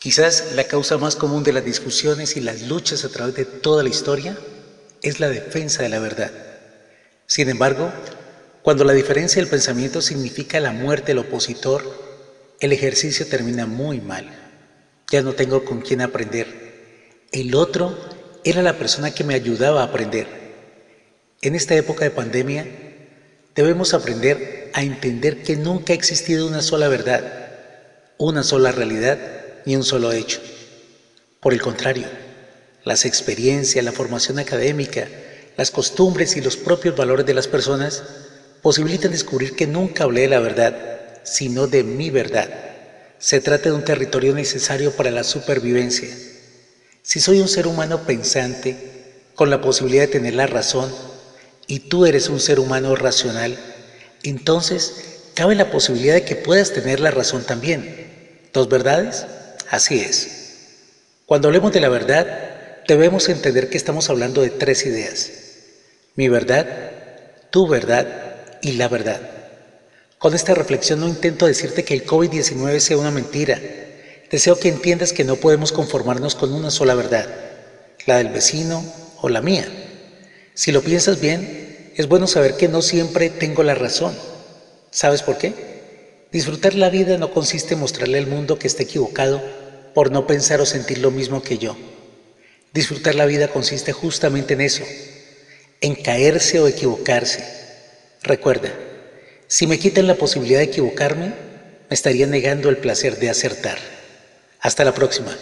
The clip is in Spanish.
Quizás la causa más común de las discusiones y las luchas a través de toda la historia es la defensa de la verdad. Sin embargo, cuando la diferencia del pensamiento significa la muerte del opositor, el ejercicio termina muy mal. Ya no tengo con quién aprender. El otro era la persona que me ayudaba a aprender. En esta época de pandemia, debemos aprender a entender que nunca ha existido una sola verdad, una sola realidad ni un solo hecho. Por el contrario, las experiencias, la formación académica, las costumbres y los propios valores de las personas posibilitan descubrir que nunca hablé de la verdad, sino de mi verdad. Se trata de un territorio necesario para la supervivencia. Si soy un ser humano pensante, con la posibilidad de tener la razón, y tú eres un ser humano racional, entonces cabe la posibilidad de que puedas tener la razón también. ¿Dos verdades? Así es. Cuando hablemos de la verdad, debemos entender que estamos hablando de tres ideas. Mi verdad, tu verdad y la verdad. Con esta reflexión no intento decirte que el COVID-19 sea una mentira. Deseo que entiendas que no podemos conformarnos con una sola verdad, la del vecino o la mía. Si lo piensas bien, es bueno saber que no siempre tengo la razón. ¿Sabes por qué? Disfrutar la vida no consiste en mostrarle al mundo que está equivocado por no pensar o sentir lo mismo que yo. Disfrutar la vida consiste justamente en eso, en caerse o equivocarse. Recuerda, si me quitan la posibilidad de equivocarme, me estaría negando el placer de acertar. Hasta la próxima.